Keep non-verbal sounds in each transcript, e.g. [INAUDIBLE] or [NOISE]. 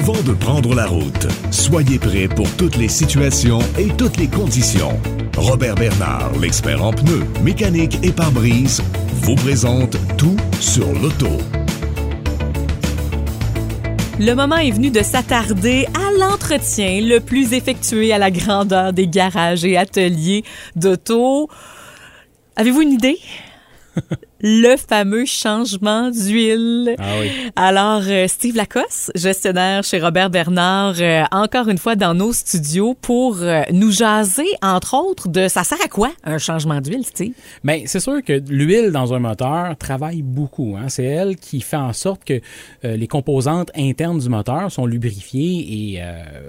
avant de prendre la route. Soyez prêts pour toutes les situations et toutes les conditions. Robert Bernard, l'expert en pneus, mécanique et pare-brise, vous présente tout sur l'auto. Le moment est venu de s'attarder à l'entretien le plus effectué à la grandeur des garages et ateliers d'auto. Avez-vous une idée? [LAUGHS] le fameux changement d'huile. Ah oui. Alors, euh, Steve Lacoste, gestionnaire chez Robert Bernard, euh, encore une fois dans nos studios pour euh, nous jaser, entre autres, de ça sert à quoi un changement d'huile, Steve? Bien, c'est sûr que l'huile dans un moteur travaille beaucoup. Hein. C'est elle qui fait en sorte que les composantes internes du moteur sont lubrifiées et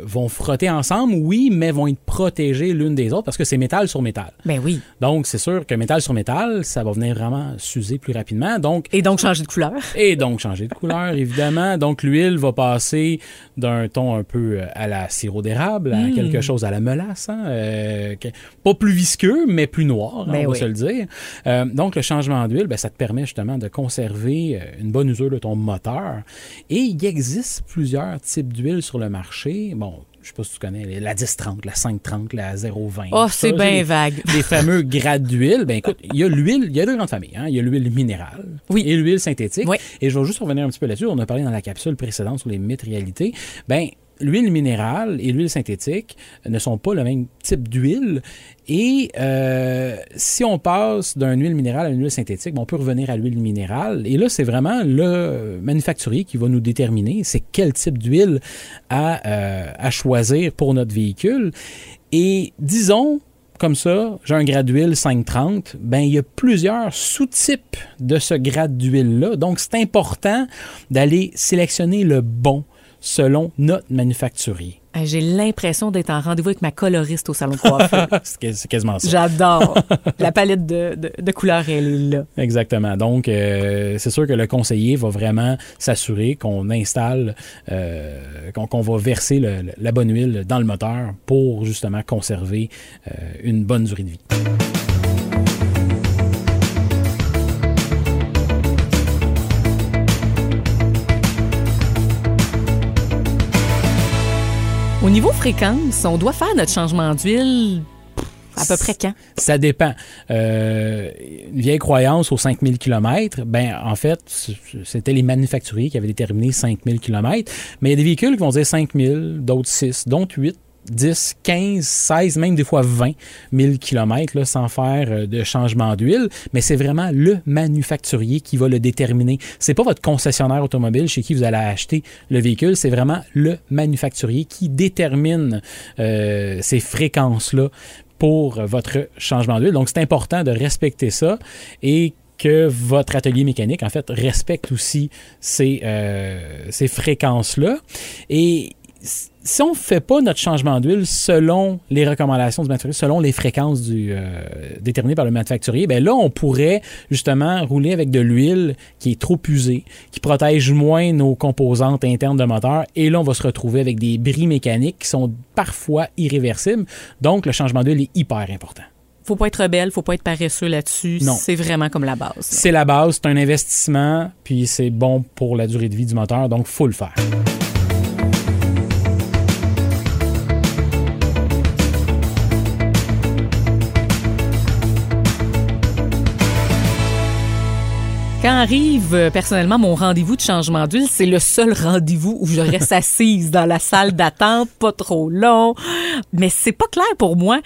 vont frotter ensemble, oui, mais vont être protégées l'une des autres parce que c'est métal sur métal. Ben oui. Donc, c'est sûr que métal sur métal, ça va venir vraiment s'user plus rapidement. Donc, et donc changer de couleur. [LAUGHS] Et donc changer de couleur, évidemment. Donc, l'huile va passer d'un ton un peu euh, à la sirop d'érable à quelque chose à la melasse. Hein, euh, pas plus visqueux, mais plus noir, hein, Ben on oui. va se le dire. Euh, donc, le changement d'huile, ben, ça te permet justement de conserver une bonne usure de ton moteur. Et il existe plusieurs types d'huile sur le marché. Bon, je sais pas si tu connais la 1030, la 530, la 020. Oh, c'est bien vague. les fameux [LAUGHS] grades d'huile, ben écoute, il y a l'huile, il y a deux grandes familles. Hein. Il y a l'huile minérale Oui. et l'huile synthétique. Oui. Et je vais juste revenir un petit peu là-dessus. On a parlé dans la capsule précédente sur les mythes réalités. Ben, l'huile minérale et l'huile synthétique ne sont pas le même type d'huile. Et euh, si on passe d'une huile minérale à une huile synthétique, on peut revenir à l'huile minérale. Et là, c'est vraiment le manufacturier qui va nous déterminer c'est quel type d'huile à, euh, choisir pour notre véhicule. Et disons, comme ça, j'ai un grade d'huile 530, ben il y a plusieurs sous-types de ce grade d'huile-là. Donc, c'est important d'aller sélectionner le bon selon notre manufacturier. J'ai l'impression d'être en rendez-vous avec ma coloriste au salon de coiffeur. [LAUGHS] c'est quas- c'est quasiment ça. J'adore. [LAUGHS] La palette de, de, de couleurs, elle est là. Exactement. Donc, euh, c'est sûr que le conseiller va vraiment s'assurer qu'on installe, euh, qu'on va verser le- la bonne huile dans le moteur pour justement conserver euh, une bonne durée de vie. Fréquence, on doit faire notre changement d'huile à peu près quand? Ça dépend. Euh, une vieille croyance aux 5000 km, ben en fait, c'était les manufacturiers qui avaient déterminé 5000 km, mais il y a des véhicules qui vont dire 5000, d'autres 6, d'autres 8. 10, 15, 16, même des fois 20 000 km sans faire euh, de changement d'huile, mais c'est vraiment le manufacturier qui va le déterminer. C'est pas votre concessionnaire automobile chez qui vous allez acheter le véhicule, c'est vraiment le manufacturier qui détermine euh, ces fréquences-là pour votre changement d'huile. Donc, c'est important de respecter ça et que votre atelier mécanique, en fait, respecte aussi ces, euh, ces fréquences-là. Et si on ne fait pas notre changement d'huile selon les recommandations du manufacturier, selon les fréquences du, euh, déterminées par le manufacturier, ben là, on pourrait justement rouler avec de l'huile qui est trop usée, qui protège moins nos composantes internes de moteur. Et là, on va se retrouver avec des bris mécaniques qui sont parfois irréversibles. Donc, le changement d'huile est hyper important. Faut pas être rebelle, faut pas être paresseux là-dessus. Non. C'est vraiment comme la base. C'est la base, c'est un investissement, puis c'est bon pour la durée de vie du moteur, donc faut le faire. Quand arrive euh, personnellement mon rendez-vous de changement d'huile, c'est le seul rendez-vous où je reste assise dans la salle d'attente, pas trop long. Mais c'est pas clair pour moi.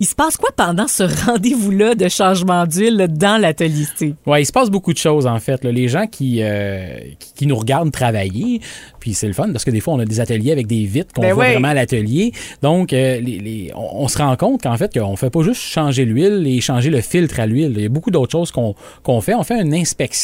Il se passe quoi pendant ce rendez-vous-là de changement d'huile dans l'atelier, Steve? Ouais, il se passe beaucoup de choses en fait. là. Les gens qui, euh, qui, qui nous regardent travailler, puis c'est le fun parce que des fois on a des ateliers avec des vitres qu'on Ben voit oui. vraiment à l'atelier. Donc euh, les, les- on, on se rend compte qu'en fait qu'on fait pas juste changer l'huile et changer le filtre à l'huile. Il y a beaucoup d'autres choses qu'on qu'on fait. On fait une inspection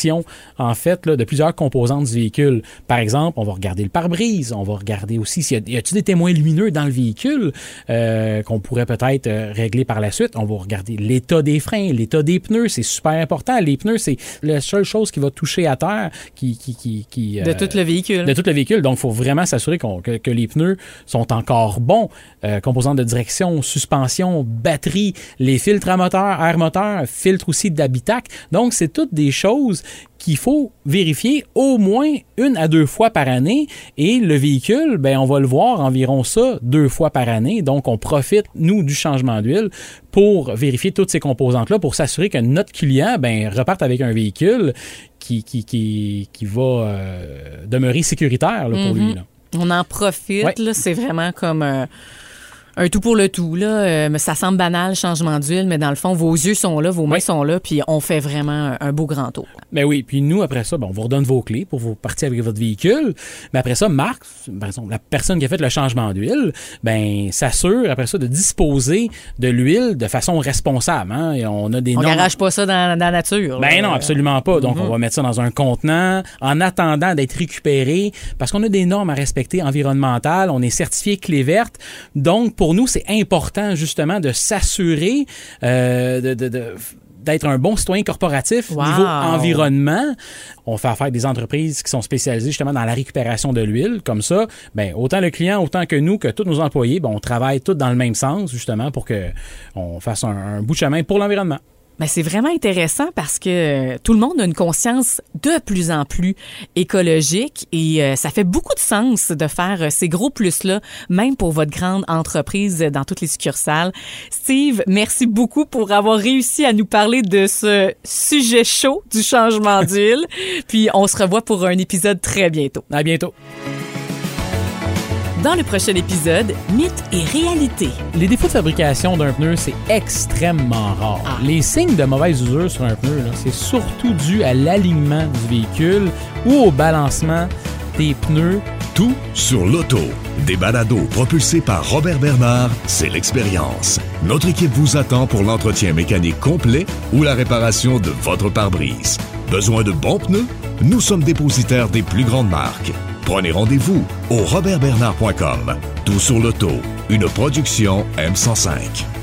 en fait là, de plusieurs composantes du véhicule. Par exemple, on va regarder le pare-brise, on va regarder aussi s'il y a, a-t-il des témoins lumineux dans le véhicule euh, qu'on pourrait peut-être euh, régler par la suite. On va regarder l'état des freins, l'état des pneus, c'est super important. Les pneus, c'est la seule chose qui va toucher à terre, qui, qui, qui, qui, De euh, tout le véhicule. de tout le véhicule. Donc, il faut vraiment s'assurer que, que les pneus sont encore bons. Euh, composantes de direction, suspension, batterie, les filtres à moteur, air moteur, filtres aussi d'habitacle. Donc, c'est toutes des choses qu'il faut vérifier au moins une à deux fois par année et le véhicule, ben on va le voir environ ça deux fois par année. Donc on profite nous du changement d'huile pour vérifier toutes ces composantes là pour s'assurer que notre client ben reparte avec un véhicule qui qui, qui, qui va euh, demeurer sécuritaire là, pour lui. Là. On en profite, Ouais. c'est vraiment comme euh, un tout pour le tout. Là. Euh, mais ça semble banal, changement d'huile, mais dans le fond, vos yeux sont là, vos mains sont là, puis on fait vraiment un, un beau grand tour. Ben oui, puis nous, après ça, ben, on vous redonne vos clés pour vous partir avec votre véhicule. Mais après ça, Marc, par exemple, la personne qui a fait le changement d'huile, ben s'assure après ça de disposer de l'huile de façon responsable. Hein? Et on a des On garage pas ça dans, dans la nature. là. Ben non, absolument pas. Donc, on va mettre ça dans un contenant en attendant d'être récupéré parce qu'on a des normes à respecter environnementales. On est certifié clé verte. Donc, pour nous, c'est important justement de s'assurer euh, de, de- de- d'être un bon citoyen corporatif Wow. niveau environnement. On fait affaire avec des entreprises qui sont spécialisées justement dans la récupération de l'huile. Comme ça, ben, autant le client, autant que nous, que tous nos employés, ben, on travaille tous dans le même sens justement pour que on fasse un, un bout de chemin pour l'environnement. Ben, c'est vraiment intéressant parce que euh, tout le monde a une conscience de plus en plus écologique et euh, ça fait beaucoup de sens de faire euh, ces gros plus-là, même pour votre grande entreprise dans toutes les succursales. Steve, merci beaucoup pour avoir réussi à nous parler de ce sujet chaud du changement d'huile. [LAUGHS] Puis on se revoit pour un épisode très bientôt. À bientôt. Dans le prochain épisode, mythe et réalité. Les défauts de fabrication d'un pneu, c'est extrêmement rare. Ah. Les signes de mauvaise usure sur un pneu, c'est surtout dû à l'alignement du véhicule ou au balancement des pneus. Tout sur l'auto. Des balados propulsés par Robert Bernard, c'est l'expérience. Notre équipe vous attend pour l'entretien mécanique complet ou la réparation de votre pare-brise. Besoin de bons pneus? Nous sommes dépositaires des plus grandes marques. Prenez rendez-vous au robertbernard.com. Tout sur l'auto, une production M105.